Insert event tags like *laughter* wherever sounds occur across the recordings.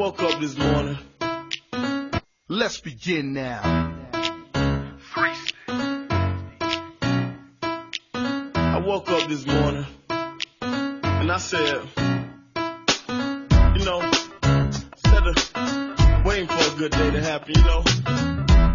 woke up this morning. Let's begin now. I woke up this morning and I said, you know, instead of waiting for a good day to happen, you know,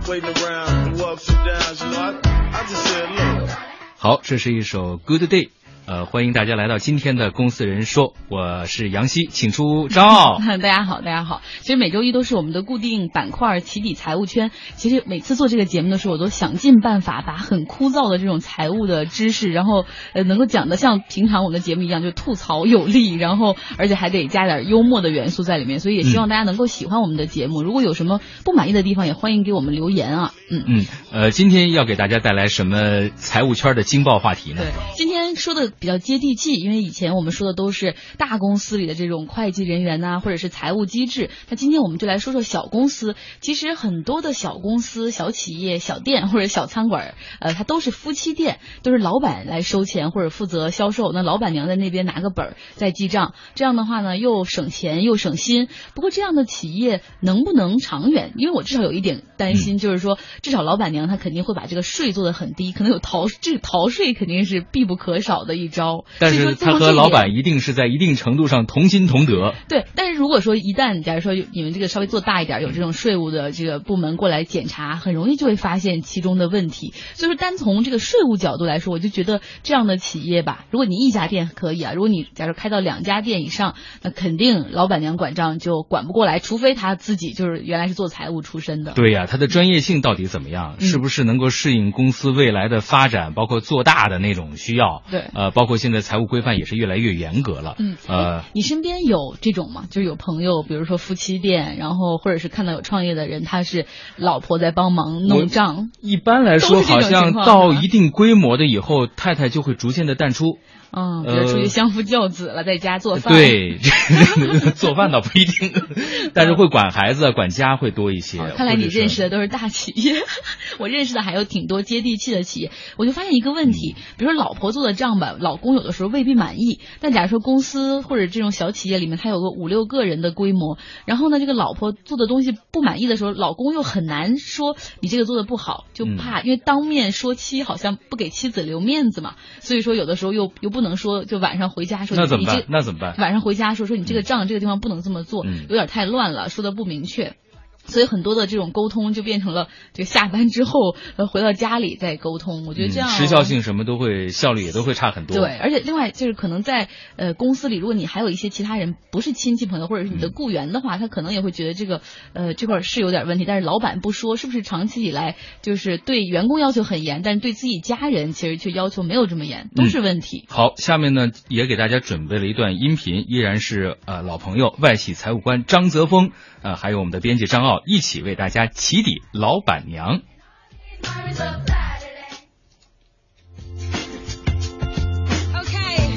waiting around the ups and downs, you know, I, I just said, look. 好，这是一首 Good Day。 呃，欢迎大家来到今天的公司人说，我是杨希，请出张傲。*laughs* 大家好，大家好。其实每周一都是我们的固定板块——起底财务圈。其实每次做这个节目的时候，我都想尽办法把很枯燥的这种财务的知识，然后呃，能够讲的像平常我们的节目一样，就吐槽有力，然后而且还得加点幽默的元素在里面。所以也希望大家能够喜欢我们的节目。如果有什么不满意的地方，也欢迎给我们留言啊。嗯嗯，呃，今天要给大家带来什么财务圈的惊爆话题呢？对，今天说的比较接地气。因为以前我们说的都是大公司里的这种会计人员呐，或者是财务机制。那今天我们就来说说小公司。其实很多的小公司、小企业、小店或者小餐馆，呃，它都是夫妻店，都是老板来收钱或者负责销售，那老板娘在那边拿个本儿在记账。这样的话呢，又省钱又省心。不过这样的企业能不能长远？因为我至少有一点担心，就是说 *laughs* 至少老板娘她肯定会把这个税做得很低，可能有逃这个逃税肯定是必不可少的一招。但是。他和老板一定是在一定程度上同心同德。对，但是如果说一旦假如说你们这个稍微做大一点，有这种税务的这个部门过来检查，很容易就会发现其中的问题。所以说，单从这个税务角度来说，我就觉得这样的企业吧，如果你一家店可以啊，如果你假如开到两家店以上，那肯定老板娘管账就管不过来，除非他自己就是原来是做财务出身的。对呀，他的专业性到底怎么样？是不是能够适应公司未来的发展，包括做大的那种需要？对，呃，包括现在财务。规范也是越来越严格了。嗯，呃，你身边有这种吗？就是有朋友，比如说夫妻店，然后或者是看到有创业的人，他是老婆在帮忙弄账。一般来说，好像到一定规模的以后，太太就会逐渐的淡出。嗯，比如属于相夫教子了，在家做饭。对，*laughs* 做饭倒不一定，但是会管孩子、管家会多一些。看来你认识的都是大企业，*laughs* 我认识的还有挺多接地气的企业。我就发现一个问题，比如说老婆做的账吧，老公有的时候未必满意。但假如说公司或者这种小企业里面，他有个五六个人的规模，然后呢，这个老婆做的东西不满意的时候，老公又很难说你这个做的不好，就怕因为当面说妻好像不给妻子留面子嘛，所以说有的时候又又不。不能说就晚上回家说那怎么办？那怎么办？晚上回家说说你这个账这个地方不能这么做，有点太乱了，说的不明确。所以很多的这种沟通就变成了，这个下班之后呃回到家里再沟通。我觉得这样时效性什么都会效率也都会差很多。对，而且另外就是可能在呃公司里，如果你还有一些其他人不是亲戚朋友或者是你的雇员的话，他可能也会觉得这个呃这块是有点问题。但是老板不说，是不是长期以来就是对员工要求很严，但是对自己家人其实却要求没有这么严，都是问题。好，下面呢也给大家准备了一段音频，依然是呃老朋友外企财务官张泽峰。呃，还有我们的编辑张傲一起为大家起底老板娘。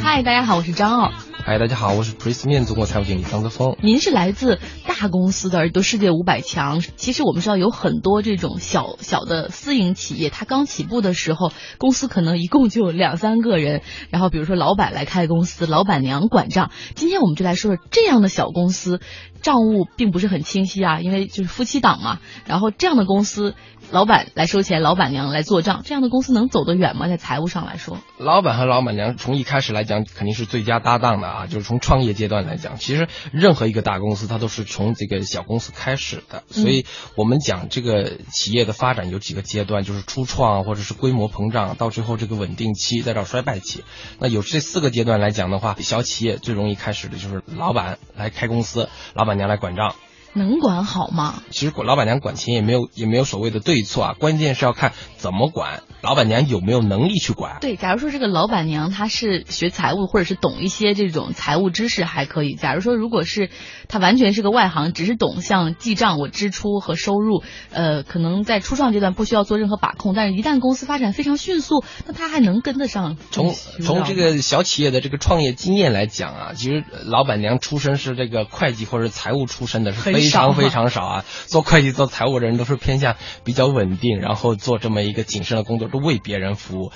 嗨，大家好，我是张傲。嗨，大家好，我是 Pris 面中国财务经理张泽峰。您是来自大公司的，都世界五百强。其实我们知道有很多这种小小的私营企业，它刚起步的时候，公司可能一共就两三个人。然后比如说老板来开公司，老板娘管账。今天我们就来说说这样的小公司，账务并不是很清晰啊，因为就是夫妻档嘛。然后这样的公司。老板来收钱，老板娘来做账，这样的公司能走得远吗？在财务上来说，老板和老板娘从一开始来讲肯定是最佳搭档的啊。就是从创业阶段来讲，其实任何一个大公司它都是从这个小公司开始的。所以我们讲这个企业的发展有几个阶段，就是初创或者是规模膨胀，到最后这个稳定期，再到衰败期。那有这四个阶段来讲的话，小企业最容易开始的就是老板来开公司，老板娘来管账。能管好吗？其实管老板娘管钱也没有也没有所谓的对错啊，关键是要看怎么管，老板娘有没有能力去管。对，假如说这个老板娘她是学财务或者是懂一些这种财务知识还可以。假如说如果是她完全是个外行，只是懂像记账、我支出和收入，呃，可能在初创阶段不需要做任何把控，但是一旦公司发展非常迅速，那他还能跟得上。从从这个小企业的这个创业经验来讲啊，其实老板娘出身是这个会计或者财务出身的是非。非常非常少啊！做会计、做财务的人都是偏向比较稳定，然后做这么一个谨慎的工作，都为别人服务。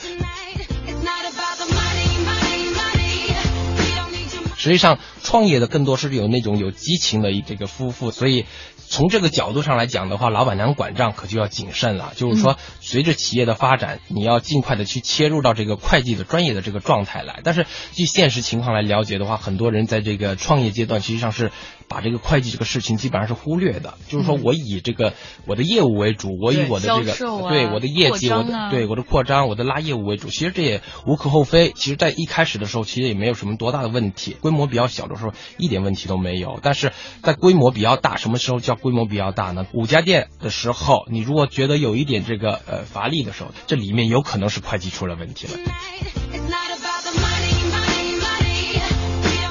实际上，创业的更多是有那种有激情的这个夫妇，所以。从这个角度上来讲的话，老板娘管账可就要谨慎了。就是说，随着企业的发展，你要尽快的去切入到这个会计的专业的这个状态来。但是，据现实情况来了解的话，很多人在这个创业阶段，实际上是。把这个会计这个事情基本上是忽略的，就是说我以这个我的业务为主，我以我的这个对我的业绩，我的对我的扩张，我的拉业务为主。其实这也无可厚非。其实，在一开始的时候，其实也没有什么多大的问题。规模比较小的时候，一点问题都没有。但是在规模比较大，什么时候叫规模比较大呢？五家店的时候，你如果觉得有一点这个呃乏力的时候，这里面有可能是会计出了问题了。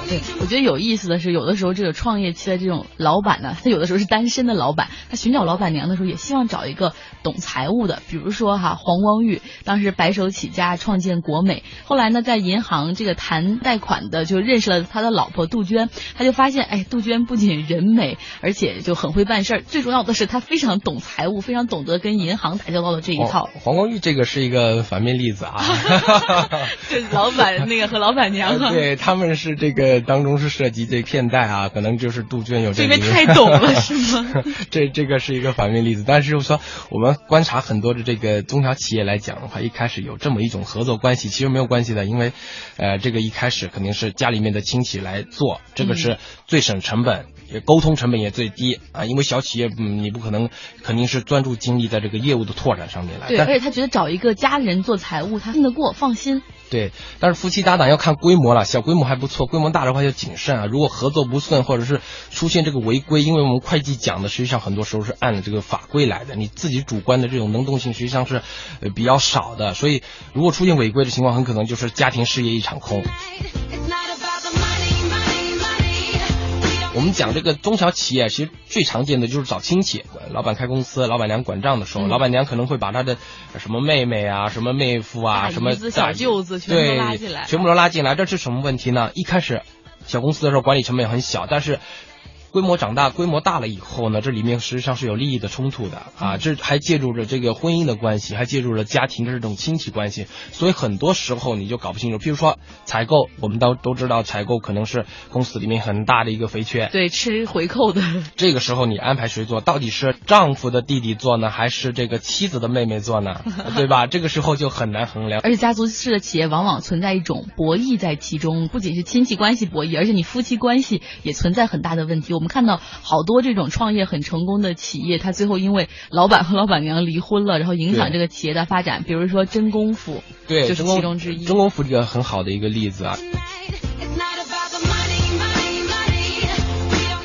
对，我觉得有意思的是，有的时候这个创业期的这种老板呢，他有的时候是单身的老板，他寻找老板娘的时候也希望找一个懂财务的。比如说哈，黄光裕当时白手起家创建国美，后来呢在银行这个谈贷款的就认识了他的老婆杜鹃，他就发现哎，杜鹃不仅人美，而且就很会办事儿，最重要的是他非常懂财务，非常懂得跟银行打交道的这一套。黄光裕这个是一个反面例子啊，*laughs* 这老板那个和老板娘，*laughs* 对他们是这个。当中是涉及这片带啊，可能就是杜鹃有这因为太懂了是吗？*laughs* 这这个是一个反面例子，但是就是说我们观察很多的这个中小企业来讲的话，一开始有这么一种合作关系，其实没有关系的，因为，呃，这个一开始肯定是家里面的亲戚来做，这个是最省成本，也沟通成本也最低啊，因为小企业嗯你不可能肯定是专注精力在这个业务的拓展上面来，对，而且他觉得找一个家人做财务，他信得过，放心。对，但是夫妻搭档要看规模了，小规模还不错，规模大的话要谨慎啊。如果合作不顺，或者是出现这个违规，因为我们会计讲的实际上很多时候是按这个法规来的，你自己主观的这种能动性实际上是呃比较少的，所以如果出现违规的情况，很可能就是家庭事业一场空。我们讲这个中小企业，其实最常见的就是找亲戚，老板开公司，老板娘管账的时候，老板娘可能会把她的什么妹妹啊、什么妹夫啊、什么小舅子全部拉进来，全部都拉进来，这是什么问题呢？一开始小公司的时候管理成本很小，但是。规模长大，规模大了以后呢，这里面实际上是有利益的冲突的啊，这还借助着这个婚姻的关系，还借助着家庭的这种亲戚关系，所以很多时候你就搞不清楚。譬如说采购，我们都都知道采购可能是公司里面很大的一个肥缺，对，吃回扣的。这个时候你安排谁做？到底是丈夫的弟弟做呢，还是这个妻子的妹妹做呢？*laughs* 对吧？这个时候就很难衡量。而且家族式的企业往往存在一种博弈在其中，不仅是亲戚关系博弈，而且你夫妻关系也存在很大的问题。我们。看到好多这种创业很成功的企业，他最后因为老板和老板娘离婚了，然后影响这个企业的发展。比如说真功夫，对，就是其中之一。真功夫这个很好的一个例子啊。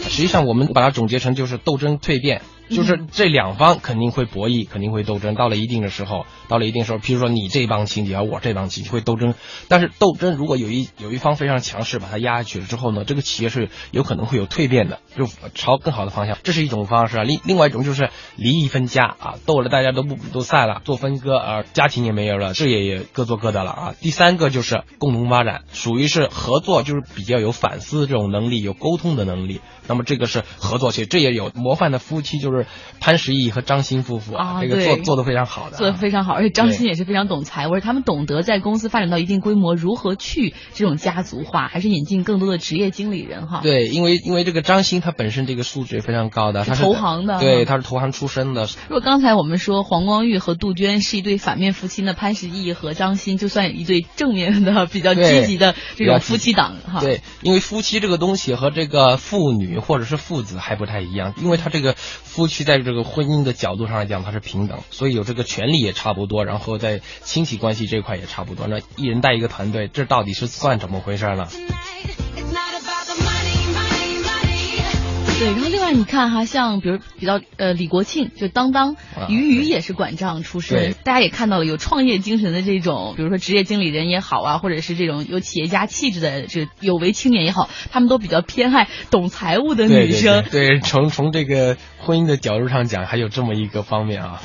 实际上，我们把它总结成就是斗争蜕变。就是这两方肯定会博弈，肯定会斗争。到了一定的时候，到了一定时候，譬如说你这帮亲戚和我这帮亲戚会斗争。但是斗争如果有一有一方非常强势，把它压下去了之后呢，这个企业是有可能会有蜕变的，就朝更好的方向。这是一种方式啊。另另外一种就是离异分家啊，斗了大家都不都散了，做分割啊，家庭也没有了，事业也各做各的了啊。第三个就是共同发展，属于是合作，就是比较有反思这种能力，有沟通的能力。那么这个是合作其实，这也有模范的夫妻，就是潘石屹和张欣夫妇啊，这个做做的非常好的，做的非常好，而且张欣也是非常懂财务，他们懂得在公司发展到一定规模，如何去这种家族化，还是引进更多的职业经理人哈。对，因为因为这个张欣他本身这个素质也非常高的，他是投行的，对，他是投行出身的。如果刚才我们说黄光裕和杜鹃是一对反面夫妻，呢潘石屹和张欣就算一对正面的比较积极的这种夫妻档哈。对，因为夫妻这个东西和这个父女或者是父子。还不太一样，因为他这个夫去在这个婚姻的角度上来讲，它是平等，所以有这个权利也差不多，然后在亲戚关系这块也差不多。那一人带一个团队，这到底是算怎么回事呢？对，然后另外你看哈，像比如比较呃李国庆就当当，俞渝也是管账出身，大家也看到了有创业精神的这种，比如说职业经理人也好啊，或者是这种有企业家气质的这有为青年也好，他们都比较偏爱懂财务的女生。对，从从这个婚姻的角度上讲，还有这么一个方面啊。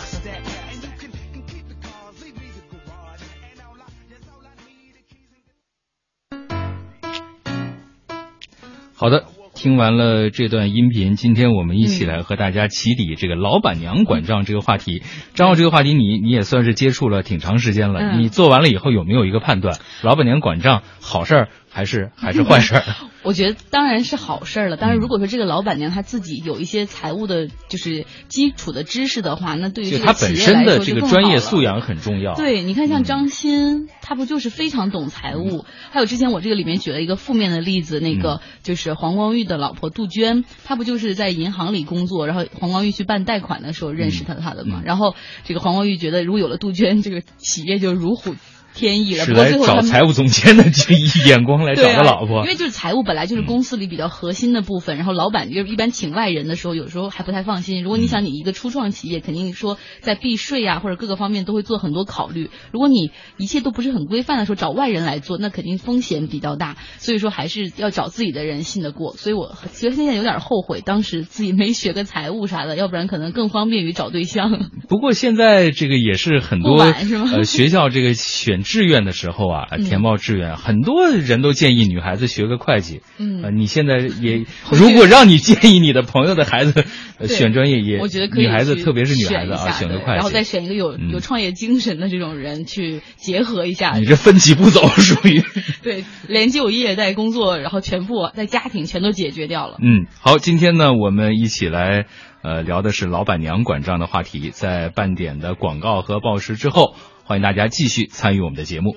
好的。听完了这段音频，今天我们一起来和大家起底这个老板娘管账这个话题。张浩，这个话题你你也算是接触了挺长时间了，你做完了以后有没有一个判断？老板娘管账好事儿。还是还是坏事儿？*laughs* 我觉得当然是好事儿了。当然，如果说这个老板娘她自己有一些财务的，就是基础的知识的话，那对于这她本身的这个专业素养很重要。对，你看像张欣，她不就是非常懂财务？还有之前我这个里面举了一个负面的例子，那个就是黄光裕的老婆杜鹃，她不就是在银行里工作，然后黄光裕去办贷款的时候认识他他的嘛？然后这个黄光裕觉得，如果有了杜鹃，这个企业就如虎。天意了，是来找财务总监的这眼光来找的老婆，因为就是财务本来就是公司里比较核心的部分，然后老板就一般请外人的时候，有时候还不太放心。如果你想你一个初创企业，肯定说在避税啊或者各个方面都会做很多考虑。如果你一切都不是很规范的时候，找外人来做，那肯定风险比较大。所以说还是要找自己的人信得过。所以我其实现在有点后悔，当时自己没学个财务啥的，要不然可能更方便于找对象。不过现在这个也是很多呃学校这个选志愿的时候。啊，填报志愿，很多人都建议女孩子学个会计。嗯，你现在也，如果让你建议你的朋友的孩子 *laughs* 选专业，也我觉得可以。女孩子特别是女孩子啊，选个会计，然后再选一个有有创业精神的这种人去结合一下。你这分几步走，*laughs* 属于对，连就业带工作，然后全部在家庭全都解决掉了。嗯，好，今天呢，我们一起来呃聊的是老板娘管账的话题，在半点的广告和报时之后。欢迎大家继续参与我们的节目。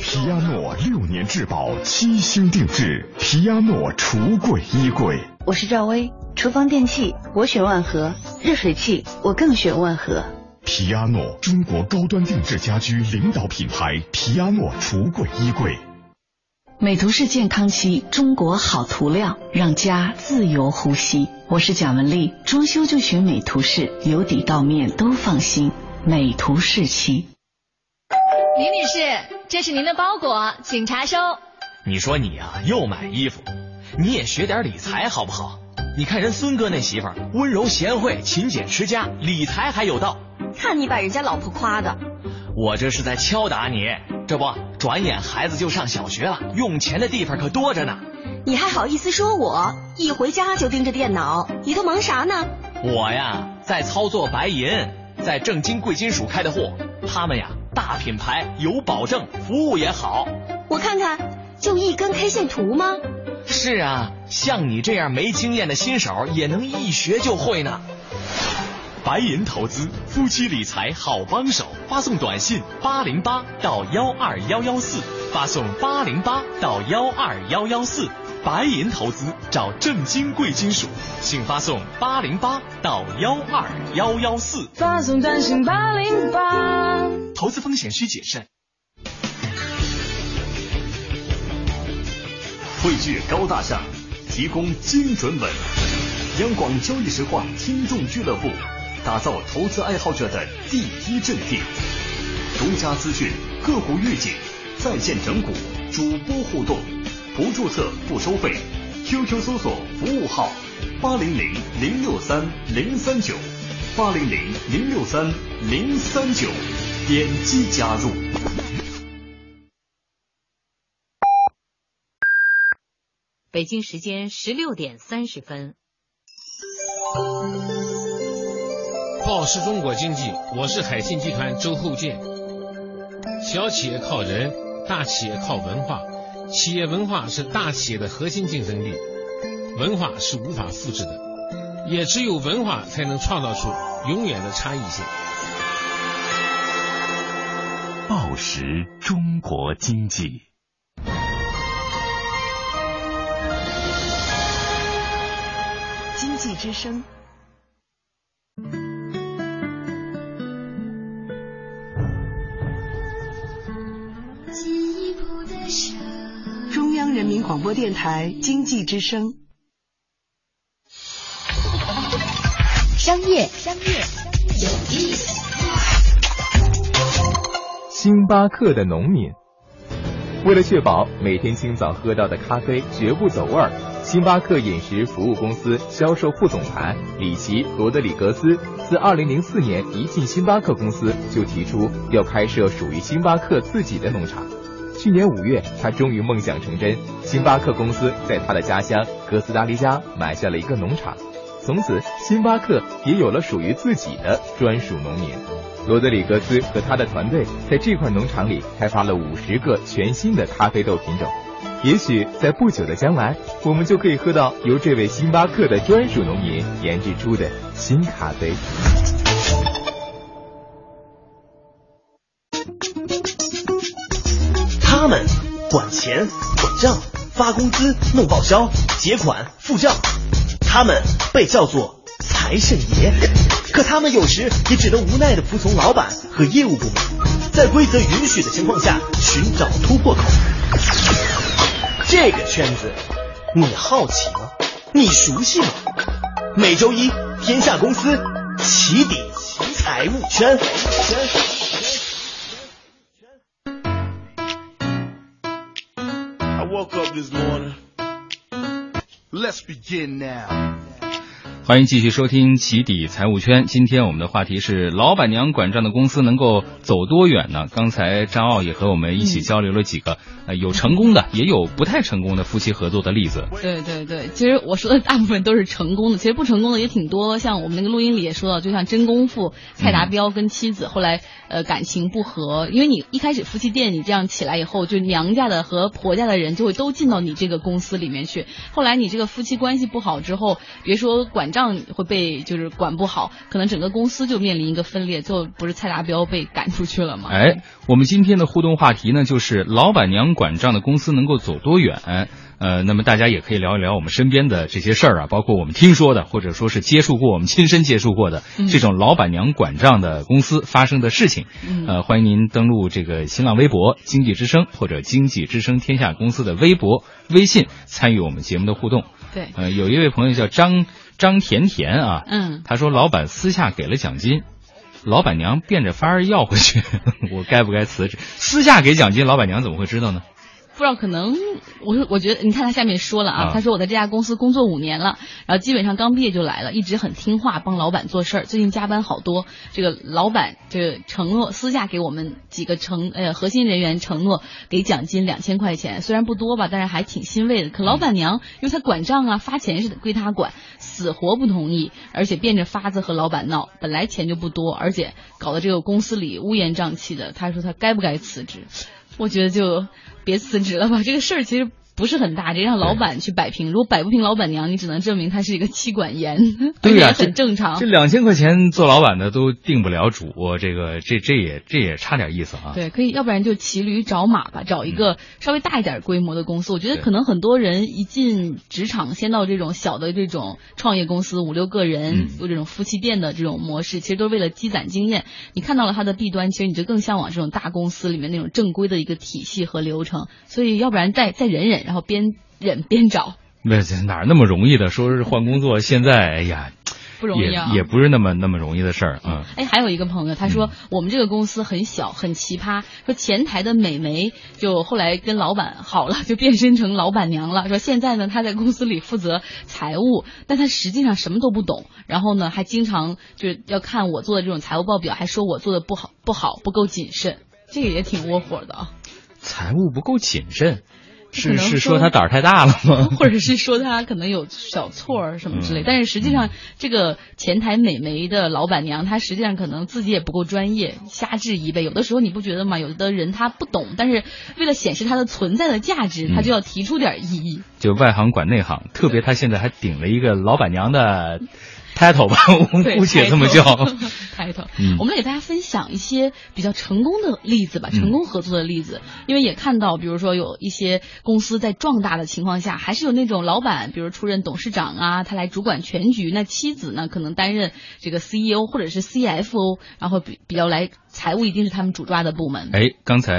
皮亚诺六年质保，七星定制，皮亚诺橱柜衣柜。我是赵薇，厨房电器我选万和，热水器我更选万和。皮亚诺，中国高端定制家居领导品牌，皮亚诺橱柜衣柜。美图仕健康漆，中国好涂料，让家自由呼吸。我是蒋雯丽，装修就选美图仕，由底到面都放心。美图仕漆。李女士，这是您的包裹，请查收。你说你啊，又买衣服，你也学点理财好不好？你看人孙哥那媳妇儿，温柔贤惠，勤俭持家，理财还有道。看你把人家老婆夸的。我这是在敲打你，这不，转眼孩子就上小学了，用钱的地方可多着呢。你还好意思说我？一回家就盯着电脑，你都忙啥呢？我呀，在操作白银，在正金贵金属开的户，他们呀，大品牌有保证，服务也好。我看看，就一根 K 线图吗？是啊，像你这样没经验的新手，也能一学就会呢。白银投资，夫妻理财好帮手。发送短信八零八到幺二幺幺四，发送八零八到幺二幺幺四。白银投资找正金贵金属，请发送八零八到幺二幺幺四。发送短信八零八，投资风险需谨慎。汇聚高大上，提供精准稳。央广交易实况听众俱乐部。打造投资爱好者的第一阵地，独家资讯、个股预警、在线整股、主播互动，不注册不收费。QQ 搜索服务号八零零零六三零三九八零零零六三零三九，点击加入。北京时间十六点三十分。报是中国经济，我是海信集团周厚健。小企业靠人，大企业靠文化。企业文化是大企业的核心竞争力，文化是无法复制的，也只有文化才能创造出永远的差异性。报时中国经济，经济之声。人民广播电台经济之声，商业商业有意思。星巴克的农民，为了确保每天清早喝到的咖啡绝不走味儿，星巴克饮食服务公司销售副总裁里奇·罗德里格斯自二零零四年一进星巴克公司就提出要开设属于星巴克自己的农场。去年五月，他终于梦想成真，星巴克公司在他的家乡哥斯达黎加买下了一个农场。从此，星巴克也有了属于自己的专属农民。罗德里格斯和他的团队在这块农场里开发了五十个全新的咖啡豆品种。也许在不久的将来，我们就可以喝到由这位星巴克的专属农民研制出的新咖啡。管钱、管账、发工资、弄报销、结款、付账，他们被叫做财神爷。可他们有时也只能无奈的服从老板和业务部门，在规则允许的情况下寻找突破口。这个圈子，你好奇吗？你熟悉吗？每周一，天下公司起底财务圈。Woke up this morning. Let's begin now. 欢迎继续收听起底财务圈。今天我们的话题是：老板娘管账的公司能够走多远呢？刚才张奥也和我们一起交流了几个，呃，有成功的，也有不太成功的夫妻合作的例子。对对对，其实我说的大部分都是成功的，其实不成功的也挺多。像我们那个录音里也说到，就像真功夫蔡达标跟妻子后来呃感情不和，因为你一开始夫妻店你这样起来以后，就娘家的和婆家的人就会都进到你这个公司里面去。后来你这个夫妻关系不好之后，别说管。账会被就是管不好，可能整个公司就面临一个分裂，就不是蔡达标被赶出去了吗？哎，我们今天的互动话题呢，就是老板娘管账的公司能够走多远？呃，那么大家也可以聊一聊我们身边的这些事儿啊，包括我们听说的，或者说是接触过、我们亲身接触过的这种老板娘管账的公司发生的事情。呃，欢迎您登录这个新浪微博“经济之声”或者“经济之声天下公司”的微博、微信，参与我们节目的互动。对，呃，有一位朋友叫张。张甜甜啊，嗯，他说老板私下给了奖金，老板娘变着法儿要回去，*laughs* 我该不该辞职？私下给奖金，老板娘怎么会知道呢？不知道，可能我我觉得，你看他下面说了啊，他说我在这家公司工作五年了，然后基本上刚毕业就来了，一直很听话，帮老板做事儿。最近加班好多，这个老板这承诺私下给我们几个承呃核心人员承诺给奖金两千块钱，虽然不多吧，但是还挺欣慰的。可老板娘因为他管账啊，发钱是归他管，死活不同意，而且变着法子和老板闹。本来钱就不多，而且搞得这个公司里乌烟瘴气的。他说他该不该辞职？我觉得就。别辞职了吧，这个事儿其实。不是很大，这让老板去摆平。如果摆不平老板娘，你只能证明他是一个妻管严，*laughs* 对呀，很正常。这两千块钱做老板的都定不了主，这个这这也这也差点意思啊。对，可以，要不然就骑驴找马吧，找一个稍微大一点规模的公司。我觉得可能很多人一进职场，先到这种小的这种创业公司，五六个人有这种夫妻店的这种模式，其实都是为了积攒经验。你看到了它的弊端，其实你就更向往这种大公司里面那种正规的一个体系和流程。所以，要不然再再忍忍。然后边忍边找，那哪那么容易的？说是换工作，现在哎呀，不容易啊，也不是那么那么容易的事儿啊。哎，还有一个朋友，他说我们这个公司很小，很奇葩。说前台的美眉就后来跟老板好了，就变身成老板娘了。说现在呢，她在公司里负责财务，但她实际上什么都不懂。然后呢，还经常就是要看我做的这种财务报表，还说我做的不好，不好，不够谨慎。这个也挺窝火的啊。财务不够谨慎。是是说他胆儿太大了吗？*laughs* 或者是说他可能有小错儿什么之类？但是实际上，这个前台美眉的老板娘，她实际上可能自己也不够专业，瞎质疑呗。有的时候你不觉得吗？有的人他不懂，但是为了显示他的存在的价值，他就要提出点异议。就外行管内行，特别他现在还顶了一个老板娘的。Title 吧，我们姑且这么叫。title，*laughs* 我们来给大家分享一些比较成功的例子吧，成功合作的例子。因为也看到，比如说有一些公司在壮大的情况下，还是有那种老板，比如出任董事长啊，他来主管全局，那妻子呢可能担任这个 CEO 或者是 CFO，然后比比较来财务一定是他们主抓的部门。哎，刚才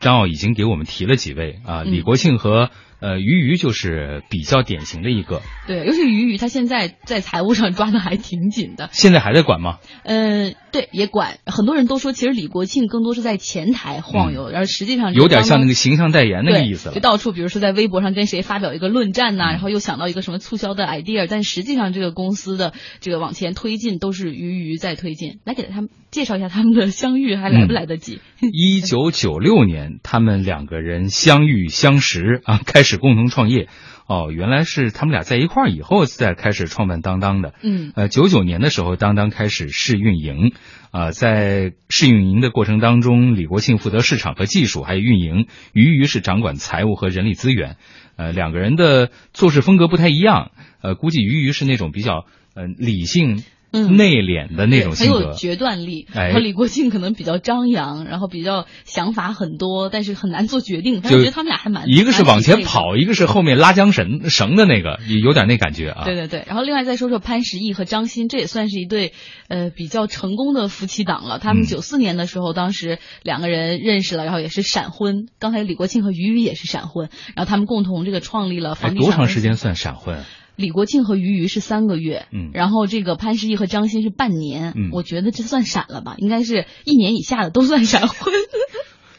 张奥已经给我们提了几位啊，李国庆和。呃，鱼鱼就是比较典型的一个，对，尤其鱼鱼，他现在在财务上抓的还挺紧的。现在还在管吗？嗯，对，也管。很多人都说，其实李国庆更多是在前台晃悠，然后实际上有点像那个形象代言那个意思就到处，比如说在微博上跟谁发表一个论战呐，然后又想到一个什么促销的 idea，但实际上这个公司的这个往前推进都是鱼鱼在推进。来给他们介绍一下他们的相遇，还来不来得及？一九九六年，他们两个人相遇相识啊，开。始共同创业。哦，原来是他们俩在一块儿以后再开始创办当当的。嗯，呃，九九年的时候，当当开始试运营，啊，在试运营的过程当中，李国庆负责市场和技术，还有运营，俞渝是掌管财务和人力资源。呃，两个人的做事风格不太一样。呃，估计俞渝是那种比较呃理性。内敛的那种性格，很有决断力。然后李国庆可能比较张扬，然后比较想法很多，但是很难做决定。我觉得他们俩还蛮一个是往前跑，一个是后面拉缰绳绳的那个，有点那感觉啊。对对对。然后另外再说说潘石屹和张欣，这也算是一对呃比较成功的夫妻档了。他们九四年的时候，当时两个人认识了，然后也是闪婚。刚才李国庆和俞渝也是闪婚，然后他们共同这个创立了房地产。多长时间算闪婚？李国庆和俞渝是三个月，嗯，然后这个潘石屹和张欣是半年，嗯，我觉得这算闪了吧？应该是一年以下的都算闪婚。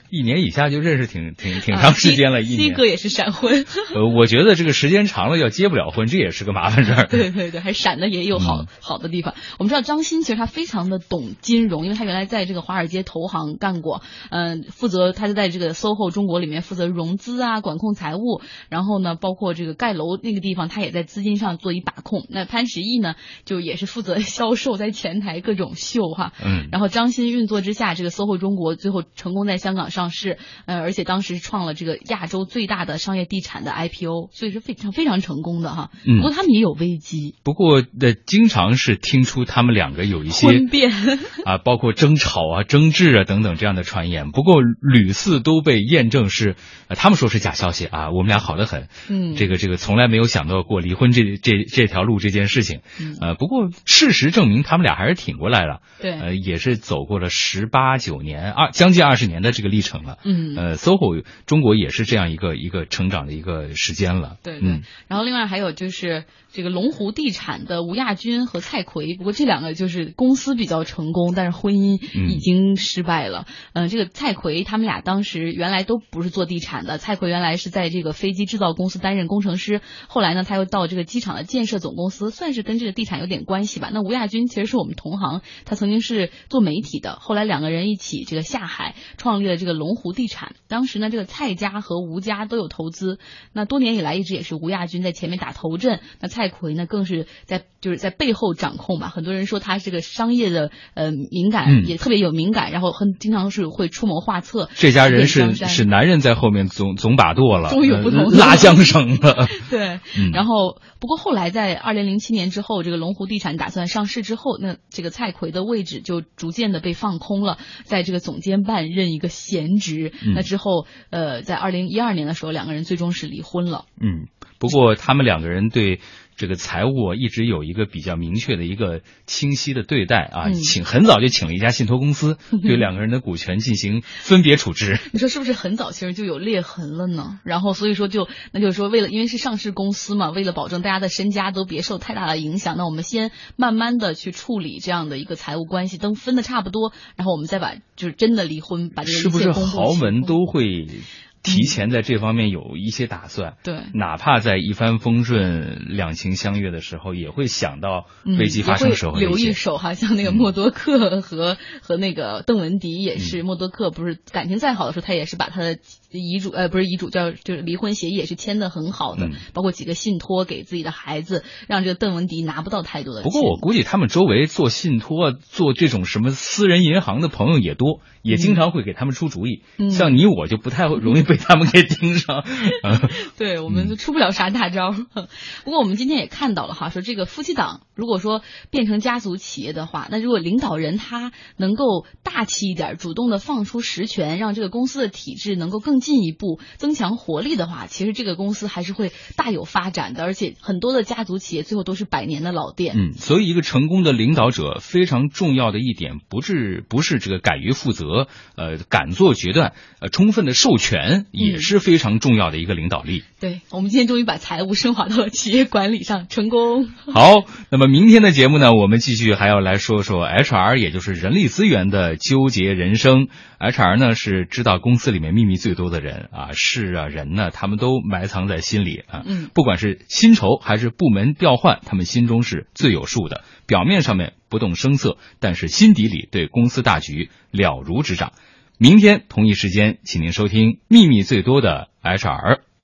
一年以下就认识挺挺挺长时间了，一年。哥也是闪婚。呃，我觉得这个时间长了要结不了婚，这也是个麻烦事儿。对对对，还闪的也有好好的地方。我们知道张欣其实他非常的懂金融，因为他原来在这个华尔街投行干过，嗯，负责他就在这个 SOHO 中国里面负责融资啊，管控财务，然后呢，包括这个盖楼那个地方，他也在资金上做一把控。那潘石屹呢，就也是负责销售，在前台各种秀哈。嗯。然后张欣运作之下，这个 SOHO 中国最后成功在香港上市。呃，而且当时创了这个亚洲最大的商业地产的 IPO，所以是非常非常成功的哈。嗯。不过他们也有危机。不过的，经常是听出他们两个有一些婚变 *laughs* 啊，包括争吵啊、争执啊等等这样的传言。不过屡次都被验证是，他们说是假消息啊。我们俩好的很。嗯。这个这个从来没有想到过离婚这这这条路这件事情。嗯。呃，不过事实证明他们俩还是挺过来了。对。呃，也是走过了十八九年二将近二十年的这个历程了。嗯。呃，SOHO 中国也是这样一个一个成长的一个时间了。对对。然后另外还有就是这个龙湖地产的吴亚军和蔡奎，不过这两个就是公司比较成功，但是婚姻已经失败了。嗯，这个蔡奎他们俩当时原来都不是做地产的，蔡奎原来是在这个飞机制造公司担任工程师，后来呢他又到这个机场的建设总公司，算是跟这个地产有点关系吧。那吴亚军其实是我们同行，他曾经是做媒体的，后来两个人一起这个下海创立了这个龙湖地产，当时呢这个。蔡家和吴家都有投资，那多年以来一直也是吴亚军在前面打头阵，那蔡奎呢更是在就是在背后掌控吧。很多人说他是个商业的呃敏感，也特别有敏感，然后很经常是会出谋划策。这家人是是男人在后面总总把舵了，终于有不同拉缰绳了。*laughs* 对，然后不过后来在二零零七年之后，这个龙湖地产打算上市之后，那这个蔡奎的位置就逐渐的被放空了，在这个总监办任一个闲职。那之后。呃，在二零一二年的时候，两个人最终是离婚了。嗯，不过他们两个人对这个财务一直有一个比较明确的一个清晰的对待啊，请很早就请了一家信托公司，*laughs* 对两个人的股权进行分别处置。你说是不是很早其实就有裂痕了呢？然后所以说就那就是说，为了因为是上市公司嘛，为了保证大家的身家都别受太大的影响，那我们先慢慢的去处理这样的一个财务关系，等分的差不多，然后我们再把就是真的离婚，把这个是不是豪门都会？提前在这方面有一些打算，对，哪怕在一帆风顺、两情相悦的时候，也会想到危机发生时候留一手哈。像那个默多克和和那个邓文迪也是，默多克不是感情再好的时候，他也是把他的遗嘱呃不是遗嘱叫就是离婚协议也是签的很好的，包括几个信托给自己的孩子，让这个邓文迪拿不到太多的。不过我估计他们周围做信托、做这种什么私人银行的朋友也多，也经常会给他们出主意。像你我就不太容易被。他们给盯上，*laughs* 对，我们就出不了啥大招。*laughs* 不过我们今天也看到了哈，说这个夫妻档如果说变成家族企业的话，那如果领导人他能够大气一点，主动的放出实权，让这个公司的体制能够更进一步增强活力的话，其实这个公司还是会大有发展的。而且很多的家族企业最后都是百年的老店。嗯，所以一个成功的领导者非常重要的一点，不是不是这个敢于负责，呃，敢做决断，呃，充分的授权。也是非常重要的一个领导力。对我们今天终于把财务升华到了企业管理上，成功。好，那么明天的节目呢，我们继续还要来说说 HR，也就是人力资源的纠结人生。HR 呢是知道公司里面秘密最多的人啊，事啊人呢，他们都埋藏在心里啊。嗯，不管是薪酬还是部门调换，他们心中是最有数的。表面上面不动声色，但是心底里对公司大局了如指掌。明天同一时间，请您收听《秘密最多的 HR》。